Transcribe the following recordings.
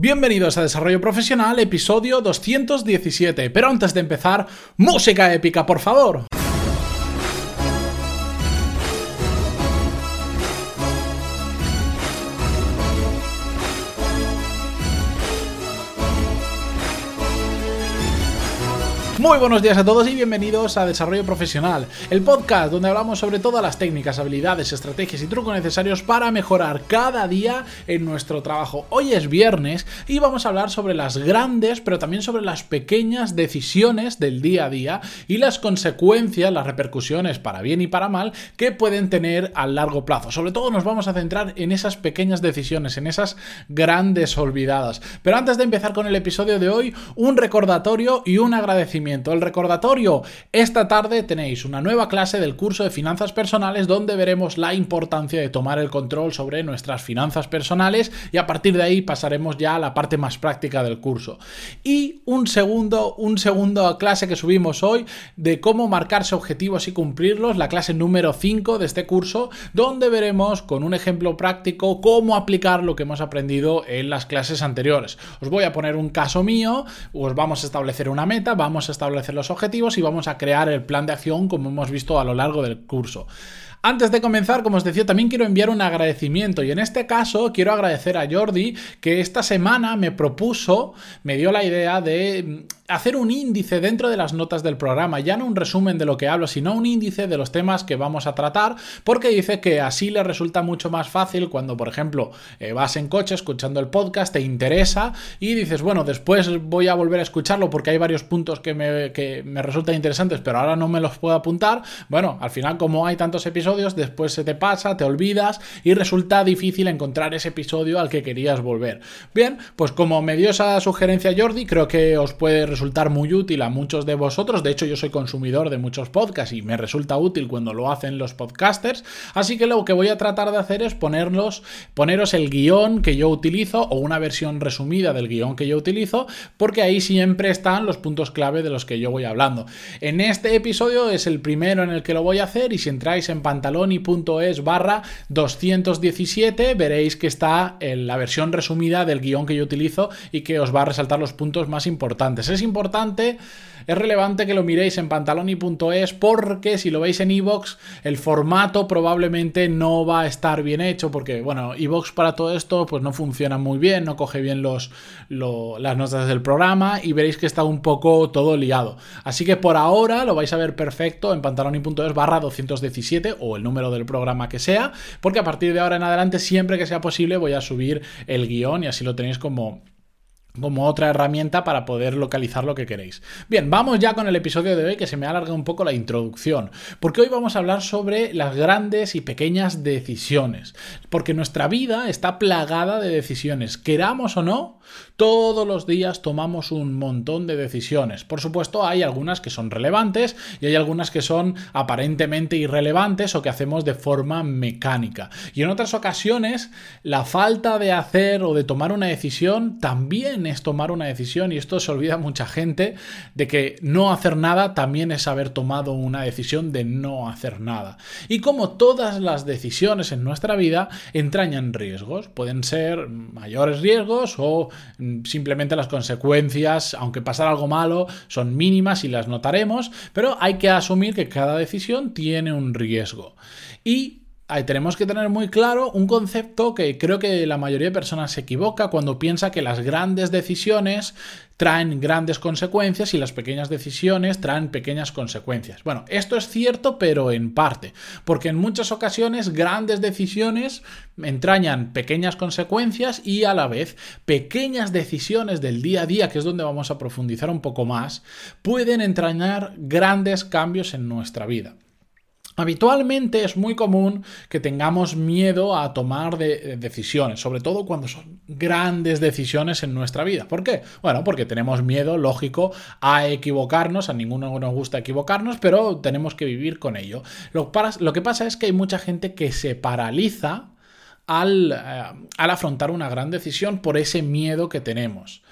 Bienvenidos a Desarrollo Profesional, episodio 217. Pero antes de empezar, música épica, por favor. Muy buenos días a todos y bienvenidos a Desarrollo Profesional, el podcast donde hablamos sobre todas las técnicas, habilidades, estrategias y trucos necesarios para mejorar cada día en nuestro trabajo. Hoy es viernes y vamos a hablar sobre las grandes, pero también sobre las pequeñas decisiones del día a día y las consecuencias, las repercusiones para bien y para mal que pueden tener a largo plazo. Sobre todo nos vamos a centrar en esas pequeñas decisiones, en esas grandes olvidadas. Pero antes de empezar con el episodio de hoy, un recordatorio y un agradecimiento el recordatorio, esta tarde tenéis una nueva clase del curso de finanzas personales donde veremos la importancia de tomar el control sobre nuestras finanzas personales y a partir de ahí pasaremos ya a la parte más práctica del curso. Y un segundo, un segundo clase que subimos hoy de cómo marcarse objetivos y cumplirlos, la clase número 5 de este curso, donde veremos con un ejemplo práctico cómo aplicar lo que hemos aprendido en las clases anteriores. Os voy a poner un caso mío, os vamos a establecer una meta, vamos a establecer los objetivos y vamos a crear el plan de acción como hemos visto a lo largo del curso. Antes de comenzar, como os decía, también quiero enviar un agradecimiento y en este caso quiero agradecer a Jordi que esta semana me propuso, me dio la idea de hacer un índice dentro de las notas del programa, ya no un resumen de lo que hablo, sino un índice de los temas que vamos a tratar, porque dice que así le resulta mucho más fácil cuando, por ejemplo, eh, vas en coche escuchando el podcast, te interesa y dices, bueno, después voy a volver a escucharlo porque hay varios puntos que me, que me resultan interesantes, pero ahora no me los puedo apuntar. Bueno, al final, como hay tantos episodios, después se te pasa, te olvidas y resulta difícil encontrar ese episodio al que querías volver. Bien, pues como me dio esa sugerencia Jordi, creo que os puede resultar muy útil a muchos de vosotros. De hecho, yo soy consumidor de muchos podcasts y me resulta útil cuando lo hacen los podcasters. Así que lo que voy a tratar de hacer es ponerlos, poneros el guion que yo utilizo o una versión resumida del guion que yo utilizo, porque ahí siempre están los puntos clave de los que yo voy hablando. En este episodio es el primero en el que lo voy a hacer y si entráis en pantaloni.es barra 217 veréis que está en la versión resumida del guion que yo utilizo y que os va a resaltar los puntos más importantes. Es importante, es relevante que lo miréis en pantaloni.es porque si lo veis en iVoox, el formato probablemente no va a estar bien hecho porque, bueno, iVoox para todo esto pues no funciona muy bien, no coge bien los, las notas del programa y veréis que está un poco todo liado. Así que por ahora lo vais a ver perfecto en pantaloni.es barra 217 o el número del programa que sea, porque a partir de ahora en adelante, siempre que sea posible, voy a subir el guion y así lo tenéis como como otra herramienta para poder localizar lo que queréis. Bien, vamos ya con el episodio de hoy que se me alarga un poco la introducción, porque hoy vamos a hablar sobre las grandes y pequeñas decisiones, porque nuestra vida está plagada de decisiones, queramos o no, todos los días tomamos un montón de decisiones. Por supuesto, hay algunas que son relevantes y hay algunas que son aparentemente irrelevantes o que hacemos de forma mecánica. Y en otras ocasiones, la falta de hacer o de tomar una decisión también es tomar una decisión y esto se olvida mucha gente de que no hacer nada también es haber tomado una decisión de no hacer nada. Y como todas las decisiones en nuestra vida entrañan riesgos, pueden ser mayores riesgos o mm, simplemente las consecuencias, aunque pasara algo malo, son mínimas y las notaremos, pero hay que asumir que cada decisión tiene un riesgo. Y tenemos que tener muy claro un concepto que creo que la mayoría de personas se equivoca cuando piensa que las grandes decisiones traen grandes consecuencias y las pequeñas decisiones traen pequeñas consecuencias. Bueno, esto es cierto, pero en parte, porque en muchas ocasiones grandes decisiones entrañan pequeñas consecuencias y a la vez pequeñas decisiones del día a día, que es donde vamos a profundizar un poco más, pueden entrañar grandes cambios en nuestra vida. Habitualmente es muy común que tengamos miedo a tomar decisiones, sobre todo cuando son grandes decisiones en nuestra vida. ¿Por qué? Bueno, porque tenemos miedo, lógico, a equivocarnos, a ninguno nos gusta equivocarnos, pero tenemos que vivir con ello. Lo, lo que pasa es que hay mucha gente que se paraliza al, eh, al afrontar una gran decisión por ese miedo que tenemos.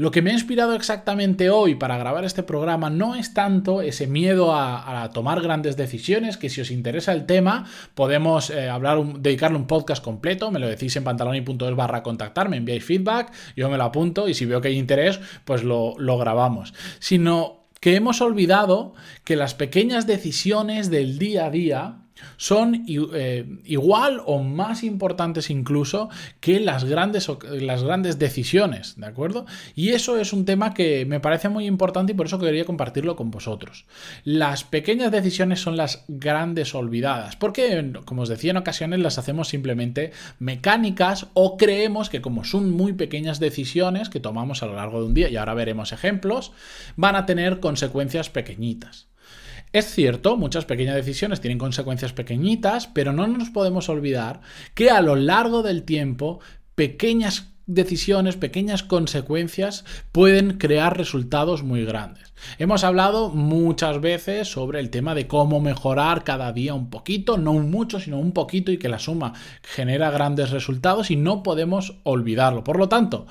Lo que me ha inspirado exactamente hoy para grabar este programa no es tanto ese miedo a, tomar grandes decisiones, que si os interesa el tema, podemos eh, hablar, dedicarle un podcast completo, me lo decís en pantaloni.es barra contactar, me enviáis feedback, yo me lo apunto y si veo que hay interés, pues lo grabamos. Sino que hemos olvidado que las pequeñas decisiones del día a día son eh, igual o más importantes incluso que las grandes, las grandes decisiones, ¿de acuerdo? Y eso es un tema que me parece muy importante y por eso quería compartirlo con vosotros. Las pequeñas decisiones son las grandes olvidadas, porque, como os decía, en ocasiones las hacemos simplemente mecánicas o creemos que como son muy pequeñas decisiones que tomamos a lo largo de un día, y ahora veremos ejemplos, van a tener consecuencias pequeñitas. Es cierto, muchas pequeñas decisiones tienen consecuencias pequeñitas, pero no nos podemos olvidar que a lo largo del tiempo pequeñas decisiones, pequeñas consecuencias pueden crear resultados muy grandes. Hemos hablado muchas veces sobre el tema de cómo mejorar cada día un poquito, no mucho, sino un poquito y que la suma genera grandes resultados y no podemos olvidarlo. Por lo tanto,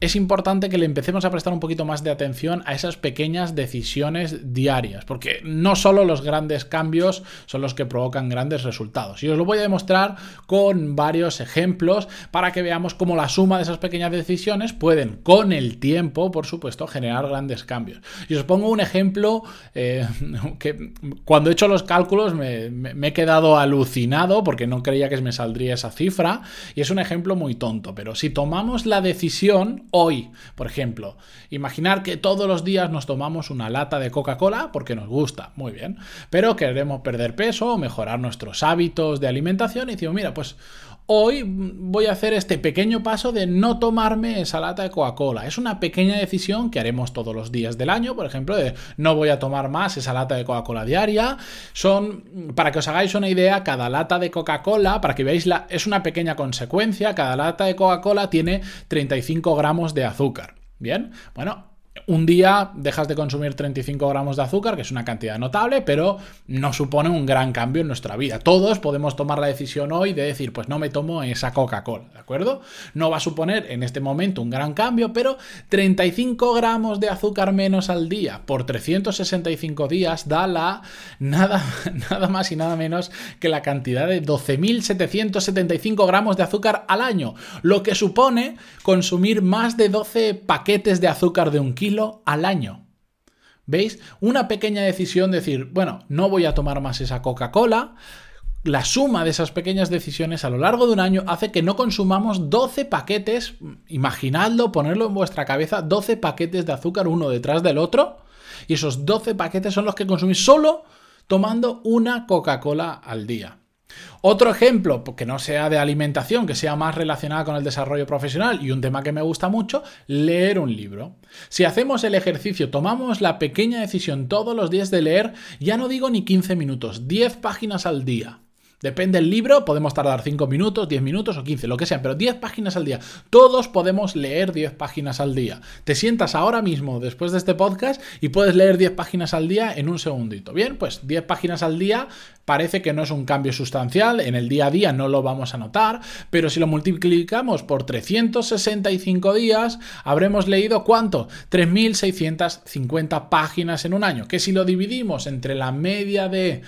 es importante que le empecemos a prestar un poquito más de atención a esas pequeñas decisiones diarias, porque no solo los grandes cambios son los que provocan grandes resultados. Y os lo voy a demostrar con varios ejemplos para que veamos cómo la suma de esas pequeñas decisiones pueden, con el tiempo, por supuesto, generar grandes cambios. Y os pongo un ejemplo eh, que cuando he hecho los cálculos me, me he quedado alucinado porque no creía que me saldría esa cifra. Y es un ejemplo muy tonto, pero si tomamos la decisión hoy, por ejemplo, imaginar que todos los días nos tomamos una lata de Coca-Cola porque nos gusta, muy bien, pero queremos perder peso o mejorar nuestros hábitos de alimentación y decimos, mira, pues Hoy voy a hacer este pequeño paso de no tomarme esa lata de Coca-Cola. Es una pequeña decisión que haremos todos los días del año, por ejemplo, de no voy a tomar más esa lata de Coca-Cola diaria. Son, para que os hagáis una idea, cada lata de Coca-Cola, para que veáis, la, es una pequeña consecuencia, cada lata de Coca-Cola tiene 35 gramos de azúcar. Bien, bueno, un día dejas de consumir 35 gramos de azúcar, que es una cantidad notable, pero no supone un gran cambio en nuestra vida. Todos podemos tomar la decisión hoy de decir, pues no me tomo esa Coca-Cola, ¿de acuerdo? No va a suponer en este momento un gran cambio, pero 35 gramos de azúcar menos al día por 365 días da la nada, nada más y nada menos que la cantidad de 12.775 gramos de azúcar al año, lo que supone consumir más de 12 paquetes de azúcar de un kilo al año. ¿Veis? Una pequeña decisión, decir, bueno, no voy a tomar más esa Coca-Cola. La suma de esas pequeñas decisiones a lo largo de un año hace que no consumamos 12 paquetes, imaginadlo, ponerlo en vuestra cabeza, 12 paquetes de azúcar uno detrás del otro, y esos 12 paquetes son los que consumís solo tomando una Coca-Cola al día. Otro ejemplo, que no sea de alimentación, que sea más relacionado con el desarrollo profesional y un tema que me gusta mucho, leer un libro. Si hacemos el ejercicio, tomamos la pequeña decisión todos los días de leer, ya no digo ni 15 minutos, 10 páginas al día. Depende del libro, podemos tardar 5 minutos, 10 minutos o 15, lo que sea, pero 10 páginas al día. Todos podemos leer 10 páginas al día. Te sientas ahora mismo después de este podcast y puedes leer 10 páginas al día en un segundito. Bien, pues 10 páginas al día parece que no es un cambio sustancial, en el día a día no lo vamos a notar, pero si lo multiplicamos por 365 días, habremos leído cuánto? 3.650 páginas en un año, que si lo dividimos entre la media de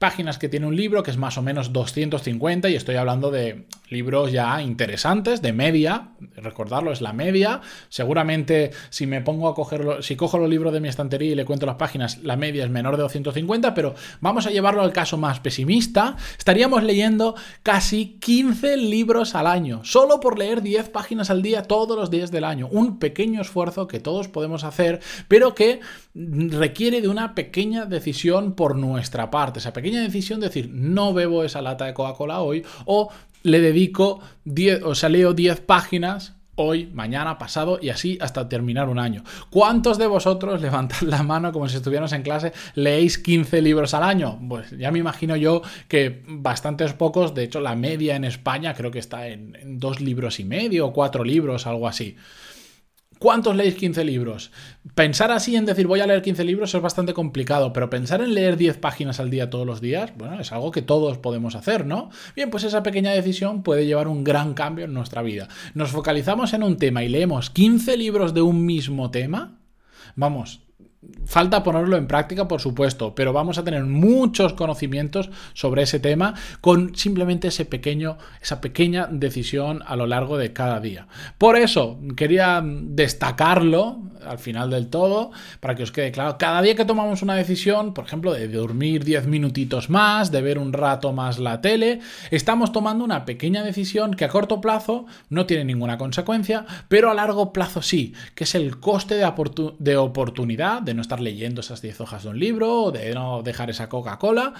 páginas que tiene un libro, que es más o menos 250, y estoy hablando de libros ya interesantes, de media, recordarlo, es la media. Seguramente si me pongo a cogerlo, si cojo los libros de mi estantería y le cuento las páginas, la media es menor de 250, pero vamos a llevarlo al caso más pesimista. Estaríamos leyendo casi 15 libros al año, solo por leer 10 páginas al día todos los días del año. Un pequeño esfuerzo que todos podemos hacer, pero que requiere de una pequeña decisión por nuestra parte. Esa pequeña decisión de decir, no bebo esa lata de Coca-Cola hoy o le dedico 10, o sea, leo 10 páginas hoy, mañana, pasado y así hasta terminar un año. ¿Cuántos de vosotros levantad la mano como si estuviéramos en clase, leéis 15 libros al año? Pues ya me imagino yo que bastantes pocos, de hecho la media en España creo que está en, en dos libros y medio o cuatro libros, algo así. ¿Cuántos leéis 15 libros? Pensar así en decir voy a leer 15 libros es bastante complicado, pero pensar en leer 10 páginas al día todos los días, bueno, es algo que todos podemos hacer, ¿no? Bien, pues esa pequeña decisión puede llevar un gran cambio en nuestra vida. Nos focalizamos en un tema y leemos 15 libros de un mismo tema. Vamos, Falta ponerlo en práctica, por supuesto, pero vamos a tener muchos conocimientos sobre ese tema con simplemente ese pequeño, esa pequeña decisión a lo largo de cada día. Por eso quería destacarlo al final del todo, para que os quede claro. Cada día que tomamos una decisión, por ejemplo, de dormir 10 minutitos más, de ver un rato más la tele, estamos tomando una pequeña decisión que a corto plazo no tiene ninguna consecuencia, pero a largo plazo sí, que es el coste de, de oportunidad de no estar leyendo esas 10 hojas de un libro, de no dejar esa Coca-Cola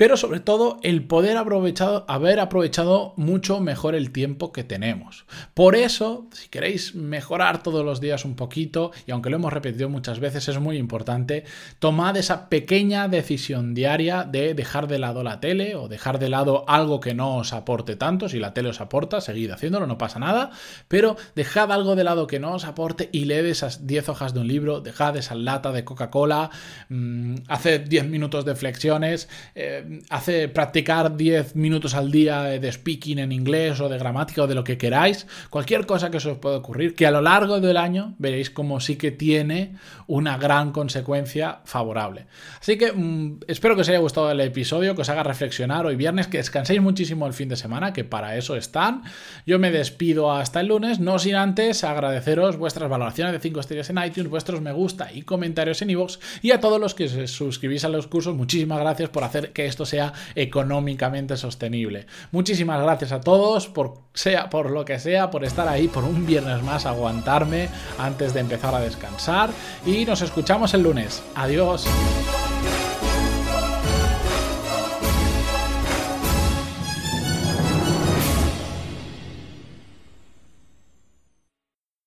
pero sobre todo el poder haber aprovechado mucho mejor el tiempo que tenemos. Por eso, si queréis mejorar todos los días un poquito, y aunque lo hemos repetido muchas veces, es muy importante, tomad esa pequeña decisión diaria de dejar de lado la tele o dejar de lado algo que no os aporte tanto. Si la tele os aporta, seguid haciéndolo, no pasa nada, pero dejad algo de lado que no os aporte y leed esas 10 hojas de un libro, dejad esa lata de Coca-Cola, mmm, haced 10 minutos de flexiones. Eh, hace practicar 10 minutos al día de speaking en inglés o de gramática o de lo que queráis, cualquier cosa que se os pueda ocurrir, que a lo largo del año veréis como sí que tiene una gran consecuencia favorable. Así que mmm, espero que os haya gustado el episodio, que os haga reflexionar hoy viernes, que descanséis muchísimo el fin de semana, que para eso están. Yo me despido hasta el lunes, no sin antes agradeceros vuestras valoraciones de 5 estrellas en iTunes, vuestros me gusta y comentarios en iVoox y a todos los que os suscribís a los cursos, muchísimas gracias por hacer que sea económicamente sostenible. Muchísimas gracias a todos, por, sea por lo que sea, por estar ahí, por un viernes más, aguantarme antes de empezar a descansar y nos escuchamos el lunes. Adiós.